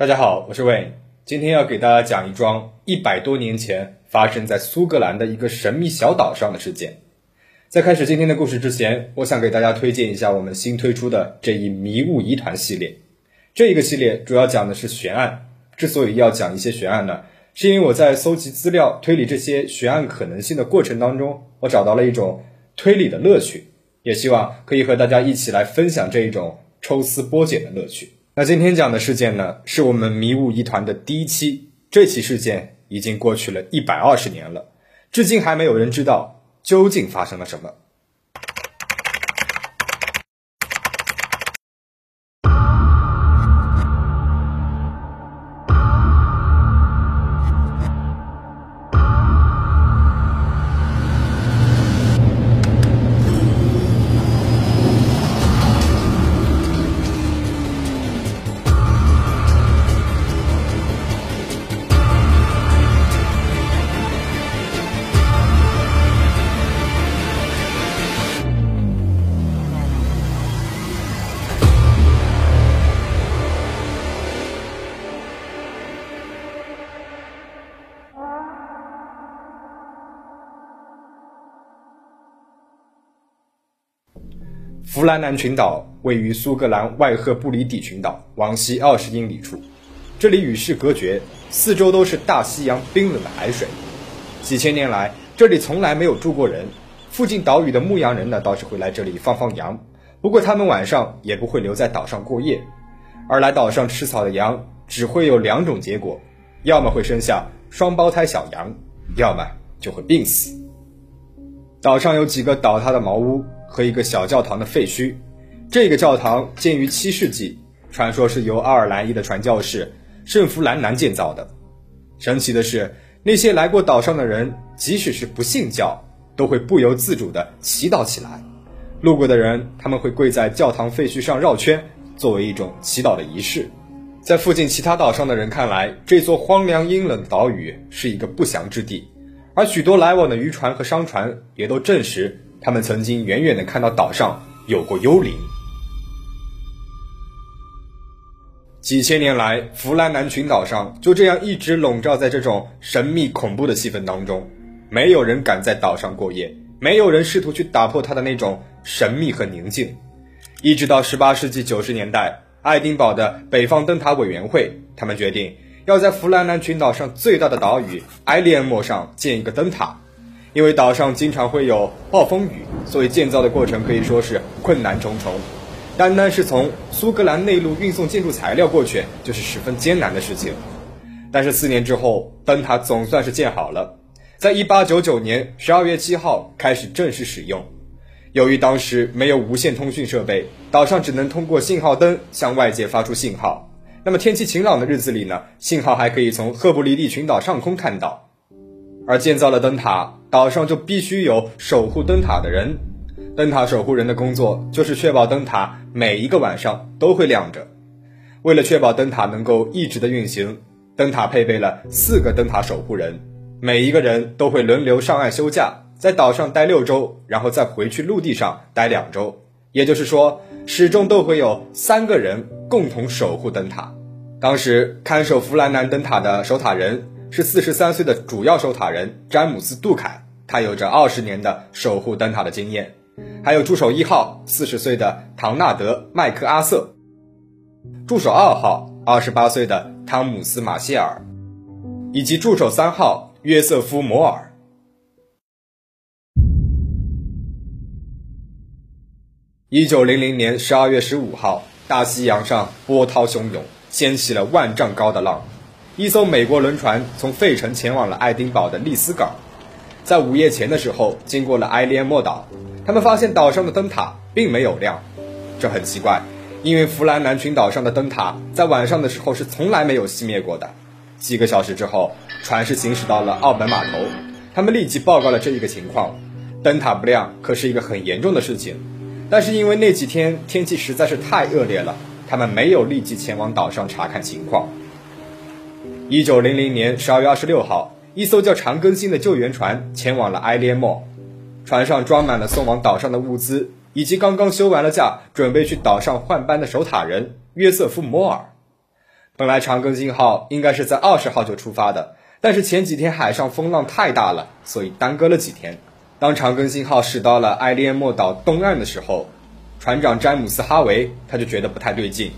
大家好，我是魏，今天要给大家讲一桩一百多年前发生在苏格兰的一个神秘小岛上的事件。在开始今天的故事之前，我想给大家推荐一下我们新推出的这一迷雾疑团系列。这一个系列主要讲的是悬案。之所以要讲一些悬案呢，是因为我在搜集资料、推理这些悬案可能性的过程当中，我找到了一种推理的乐趣，也希望可以和大家一起来分享这一种抽丝剥茧的乐趣。那今天讲的事件呢，是我们迷雾一团的第一期。这起事件已经过去了一百二十年了，至今还没有人知道究竟发生了什么。弗兰南群岛位于苏格兰外赫布里底群岛往西二十英里处，这里与世隔绝，四周都是大西洋冰冷的海水。几千年来，这里从来没有住过人。附近岛屿的牧羊人呢，倒是会来这里放放羊，不过他们晚上也不会留在岛上过夜。而来岛上吃草的羊，只会有两种结果：要么会生下双胞胎小羊，要么就会病死。岛上有几个倒塌的茅屋。和一个小教堂的废墟，这个教堂建于七世纪，传说是由爱尔兰裔的传教士圣弗兰南建造的。神奇的是，那些来过岛上的人，即使是不信教，都会不由自主地祈祷起来。路过的人，他们会跪在教堂废墟上绕圈，作为一种祈祷的仪式。在附近其他岛上的人看来，这座荒凉阴冷的岛屿是一个不祥之地，而许多来往的渔船和商船也都证实。他们曾经远远的看到岛上有过幽灵。几千年来，弗兰南群岛上就这样一直笼罩在这种神秘恐怖的气氛当中，没有人敢在岛上过夜，没有人试图去打破它的那种神秘和宁静。一直到十八世纪九十年代，爱丁堡的北方灯塔委员会，他们决定要在弗兰南群岛上最大的岛屿埃利恩莫上建一个灯塔。因为岛上经常会有暴风雨，所以建造的过程可以说是困难重重。单单是从苏格兰内陆运送建筑材料过去，就是十分艰难的事情。但是四年之后，灯塔总算是建好了，在一八九九年十二月七号开始正式使用。由于当时没有无线通讯设备，岛上只能通过信号灯向外界发出信号。那么天气晴朗的日子里呢，信号还可以从赫布里蒂群岛上空看到。而建造了灯塔，岛上就必须有守护灯塔的人。灯塔守护人的工作就是确保灯塔每一个晚上都会亮着。为了确保灯塔能够一直的运行，灯塔配备了四个灯塔守护人，每一个人都会轮流上岸休假，在岛上待六周，然后再回去陆地上待两周。也就是说，始终都会有三个人共同守护灯塔。当时看守弗兰南灯塔的守塔人。是四十三岁的主要守塔人詹姆斯·杜凯，他有着二十年的守护灯塔的经验。还有助手一号四十岁的唐纳德·麦克阿瑟，助手二号二十八岁的汤姆斯·马歇尔，以及助手三号约瑟夫·摩尔。一九零零年十二月十五号，大西洋上波涛汹涌，掀起了万丈高的浪。一艘美国轮船从费城前往了爱丁堡的利斯港，在午夜前的时候，经过了埃利安莫岛，他们发现岛上的灯塔并没有亮，这很奇怪，因为弗兰南群岛上的灯塔在晚上的时候是从来没有熄灭过的。几个小时之后，船是行驶到了奥本码头，他们立即报告了这一个情况，灯塔不亮可是一个很严重的事情，但是因为那几天天气实在是太恶劣了，他们没有立即前往岛上查看情况。一九零零年十二月二十六号，一艘叫“长庚星”的救援船前往了埃利莫，船上装满了送往岛上的物资，以及刚刚休完了假，准备去岛上换班的守塔人约瑟夫·摩尔。本来长庚星号应该是在二十号就出发的，但是前几天海上风浪太大了，所以耽搁了几天。当长庚星号驶到了埃利恩莫岛东岸的时候，船长詹姆斯·哈维他就觉得不太对劲，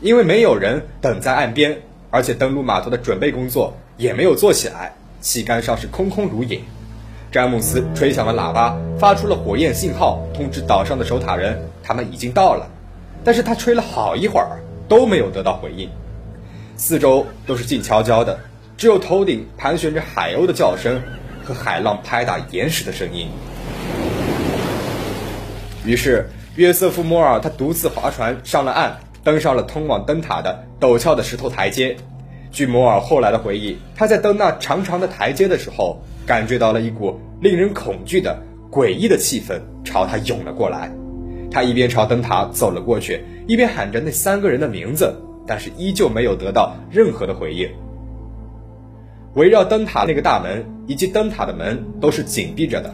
因为没有人等在岸边，而且登陆码头的准备工作也没有做起来，旗杆上是空空如也。詹姆斯吹响了喇叭，发出了火焰信号，通知岛上的守塔人他们已经到了，但是他吹了好一会儿都没有得到回应。四周都是静悄悄的，只有头顶盘旋着海鸥的叫声和海浪拍打岩石的声音。于是，约瑟夫·摩尔他独自划船上了岸，登上了通往灯塔的陡峭的石头台阶。据摩尔后来的回忆，他在登那长长的台阶的时候，感觉到了一股令人恐惧的诡异的气氛朝他涌了过来。他一边朝灯塔走了过去，一边喊着那三个人的名字。但是依旧没有得到任何的回应。围绕灯塔那个大门以及灯塔的门都是紧闭着的。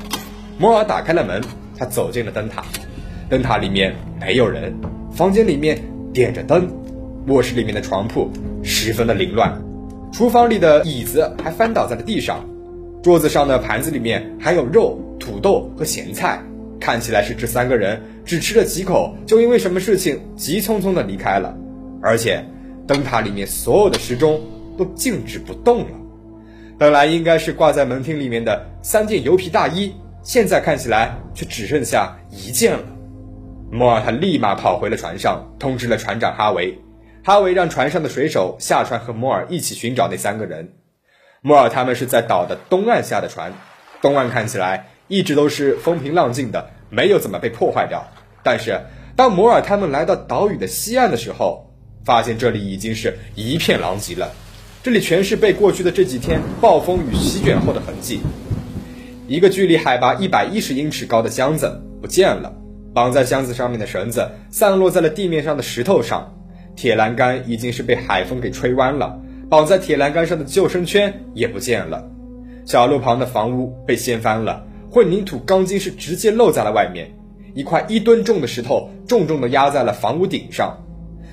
摩尔打开了门，他走进了灯塔。灯塔里面没有人，房间里面点着灯，卧室里面的床铺十分的凌乱，厨房里的椅子还翻倒在了地上，桌子上的盘子里面还有肉、土豆和咸菜，看起来是这三个人只吃了几口，就因为什么事情急匆匆的离开了。而且，灯塔里面所有的时钟都静止不动了。本来应该是挂在门厅里面的三件油皮大衣，现在看起来却只剩下一件了。摩尔他立马跑回了船上，通知了船长哈维。哈维让船上的水手下船和摩尔一起寻找那三个人。摩尔他们是在岛的东岸下的船，东岸看起来一直都是风平浪静的，没有怎么被破坏掉。但是当摩尔他们来到岛屿的西岸的时候，发现这里已经是一片狼藉了，这里全是被过去的这几天暴风雨席卷后的痕迹。一个距离海拔一百一十英尺高的箱子不见了，绑在箱子上面的绳子散落在了地面上的石头上，铁栏杆已经是被海风给吹弯了，绑在铁栏杆上的救生圈也不见了。小路旁的房屋被掀翻了，混凝土钢筋是直接露在了外面，一块一吨重的石头重重地压在了房屋顶上。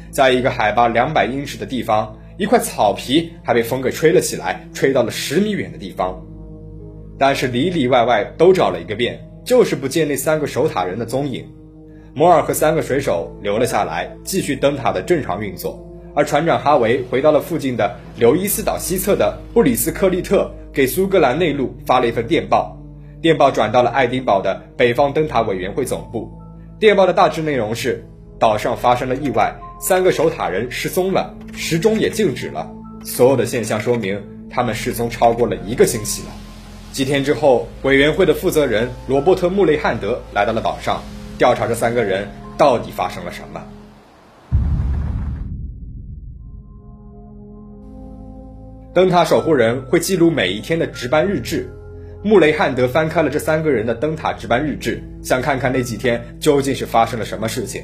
在一个海拔两百英尺的地方，一块草皮还被风给吹了起来，吹到了十米远的地方。但是里里外外都找了一个遍，就是不见那三个守塔人的踪影。摩尔和三个水手留了下来，继续灯塔的正常运作。而船长哈维回到了附近的刘伊斯岛西侧的布里斯克利特，给苏格兰内陆发了一份电报。电报转到了爱丁堡的北方灯塔委员会总部。电报的大致内容是：岛上发生了意外。三个守塔人失踪了，时钟也静止了。所有的现象说明他们失踪超过了一个星期了。几天之后，委员会的负责人罗伯特·穆雷汉德来到了岛上，调查这三个人到底发生了什么。灯塔守护人会记录每一天的值班日志。穆雷汉德翻开了这三个人的灯塔值班日志，想看看那几天究竟是发生了什么事情。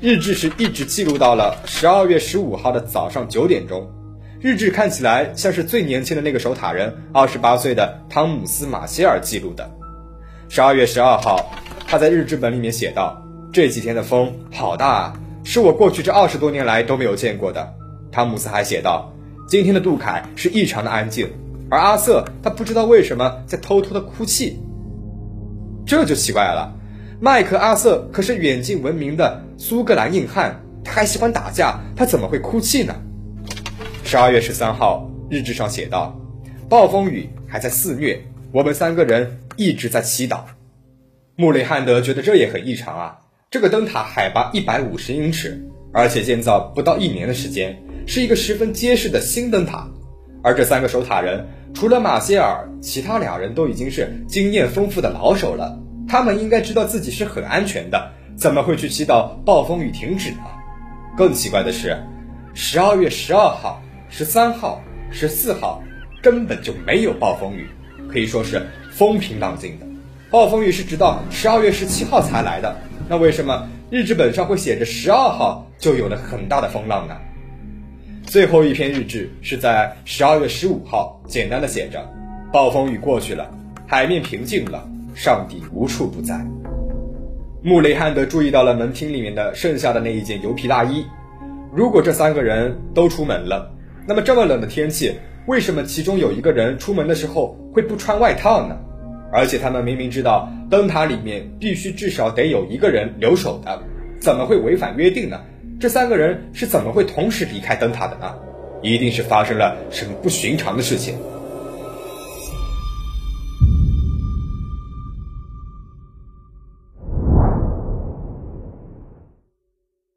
日志是一直记录到了十二月十五号的早上九点钟。日志看起来像是最年轻的那个守塔人，二十八岁的汤姆斯·马歇尔记录的。十二月十二号，他在日志本里面写道：“这几天的风好大啊，是我过去这二十多年来都没有见过的。”汤姆斯还写道：“今天的杜凯是异常的安静，而阿瑟他不知道为什么在偷偷的哭泣。”这就奇怪了。麦克阿瑟可是远近闻名的苏格兰硬汉，他还喜欢打架，他怎么会哭泣呢？十二月十三号，日志上写道：“暴风雨还在肆虐，我们三个人一直在祈祷。”穆雷汉德觉得这也很异常啊！这个灯塔海拔一百五十英尺，而且建造不到一年的时间，是一个十分结实的新灯塔。而这三个守塔人，除了马歇尔，其他俩人都已经是经验丰富的老手了。他们应该知道自己是很安全的，怎么会去祈祷暴风雨停止呢？更奇怪的是，十二月十二号、十三号、十四号根本就没有暴风雨，可以说是风平浪静的。暴风雨是直到十二月十七号才来的，那为什么日志本上会写着十二号就有了很大的风浪呢？最后一篇日志是在十二月十五号，简单的写着：暴风雨过去了，海面平静了。上帝无处不在。穆雷汉德注意到了门厅里面的剩下的那一件油皮大衣。如果这三个人都出门了，那么这么冷的天气，为什么其中有一个人出门的时候会不穿外套呢？而且他们明明知道灯塔里面必须至少得有一个人留守的，怎么会违反约定呢？这三个人是怎么会同时离开灯塔的呢？一定是发生了什么不寻常的事情。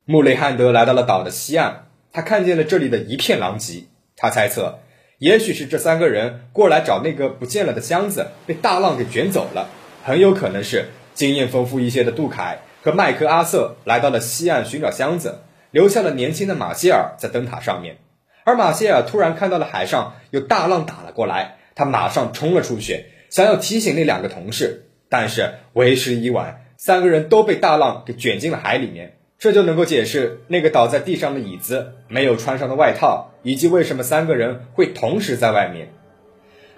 穆雷汉德来到了岛的西岸，他看见了这里的一片狼藉。他猜测，也许是这三个人过来找那个不见了的箱子，被大浪给卷走了。很有可能是经验丰富一些的杜凯和麦克阿瑟来到了西岸寻找箱子，留下了年轻的马歇尔在灯塔上面。而马歇尔突然看到了海上有大浪打了过来，他马上冲了出去，想要提醒那两个同事，但是为时已晚，三个人都被大浪给卷进了海里面。这就能够解释那个倒在地上的椅子、没有穿上的外套，以及为什么三个人会同时在外面。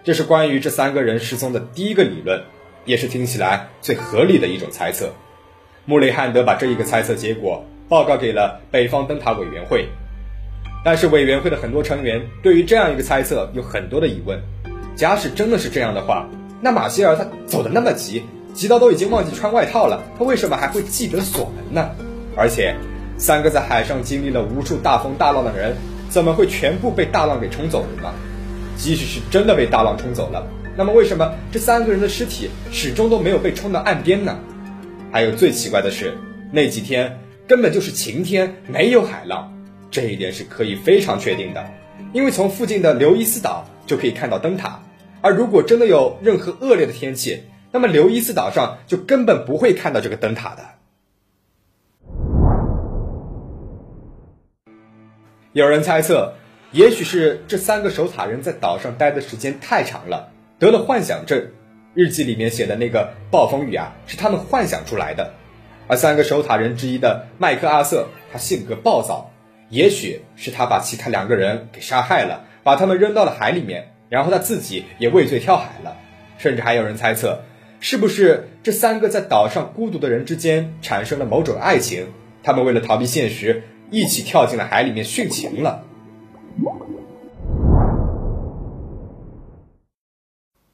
这是关于这三个人失踪的第一个理论，也是听起来最合理的一种猜测。穆雷汉德把这一个猜测结果报告给了北方灯塔委员会，但是委员会的很多成员对于这样一个猜测有很多的疑问。假使真的是这样的话，那马歇尔他走的那么急，急到都已经忘记穿外套了，他为什么还会记得锁门呢？而且，三个在海上经历了无数大风大浪的人，怎么会全部被大浪给冲走了呢？即使是真的被大浪冲走了，那么为什么这三个人的尸体始终都没有被冲到岸边呢？还有最奇怪的是，那几天根本就是晴天，没有海浪，这一点是可以非常确定的，因为从附近的刘易斯岛就可以看到灯塔。而如果真的有任何恶劣的天气，那么刘易斯岛上就根本不会看到这个灯塔的。有人猜测，也许是这三个守塔人在岛上待的时间太长了，得了幻想症。日记里面写的那个暴风雨啊，是他们幻想出来的。而三个守塔人之一的麦克阿瑟，他性格暴躁，也许是他把其他两个人给杀害了，把他们扔到了海里面，然后他自己也畏罪跳海了。甚至还有人猜测，是不是这三个在岛上孤独的人之间产生了某种爱情？他们为了逃避现实。一起跳进了海里面殉情了。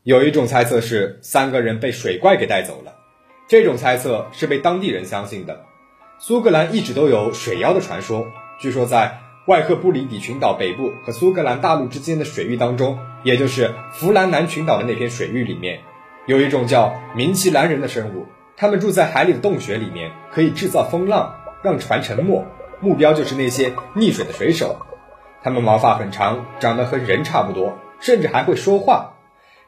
有一种猜测是三个人被水怪给带走了，这种猜测是被当地人相信的。苏格兰一直都有水妖的传说，据说在外赫布里底群岛北部和苏格兰大陆之间的水域当中，也就是弗兰南群岛的那片水域里面，有一种叫明奇兰人的生物，他们住在海里的洞穴里面，可以制造风浪，让船沉没。目标就是那些溺水的水手，他们毛发很长，长得和人差不多，甚至还会说话。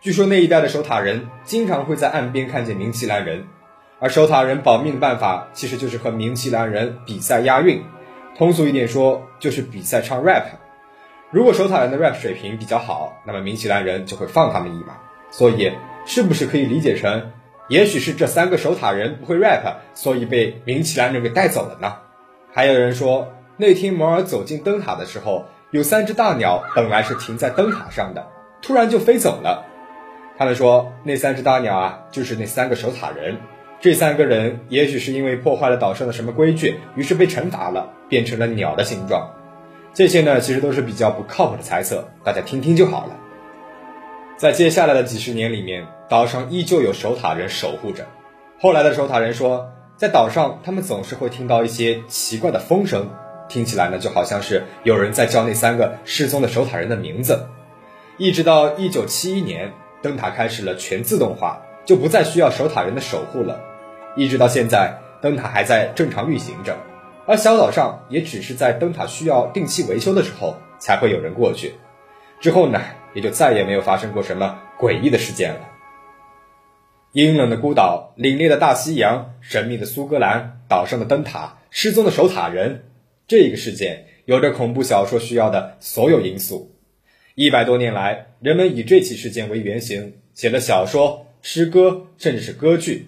据说那一带的守塔人经常会在岸边看见明奇兰人，而守塔人保命的办法其实就是和明奇兰人比赛押韵，通俗一点说就是比赛唱 rap。如果守塔人的 rap 水平比较好，那么明奇兰人就会放他们一马。所以，是不是可以理解成，也许是这三个守塔人不会 rap，所以被明奇兰人给带走了呢？还有人说，那天摩尔走进灯塔的时候，有三只大鸟本来是停在灯塔上的，突然就飞走了。他们说，那三只大鸟啊，就是那三个守塔人。这三个人也许是因为破坏了岛上的什么规矩，于是被惩罚了，变成了鸟的形状。这些呢，其实都是比较不靠谱的猜测，大家听听就好了。在接下来的几十年里面，岛上依旧有守塔人守护着。后来的守塔人说。在岛上，他们总是会听到一些奇怪的风声，听起来呢就好像是有人在叫那三个失踪的守塔人的名字。一直到一九七一年，灯塔开始了全自动化，就不再需要守塔人的守护了。一直到现在，灯塔还在正常运行着，而小岛上也只是在灯塔需要定期维修的时候才会有人过去。之后呢，也就再也没有发生过什么诡异的事件了。阴冷的孤岛，凛冽的大西洋，神秘的苏格兰岛上的灯塔，失踪的守塔人，这个事件有着恐怖小说需要的所有因素。一百多年来，人们以这起事件为原型写了小说、诗歌，甚至是歌剧。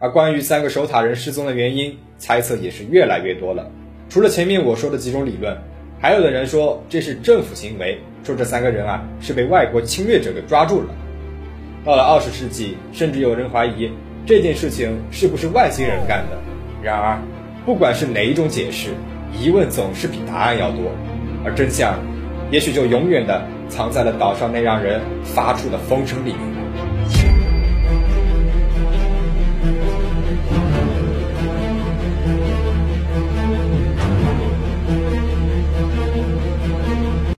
而关于三个守塔人失踪的原因，猜测也是越来越多了。除了前面我说的几种理论，还有的人说这是政府行为，说这三个人啊是被外国侵略者给抓住了。到了二十世纪，甚至有人怀疑这件事情是不是外星人干的。然而，不管是哪一种解释，疑问总是比答案要多，而真相，也许就永远的藏在了岛上那让人发出的风声里面。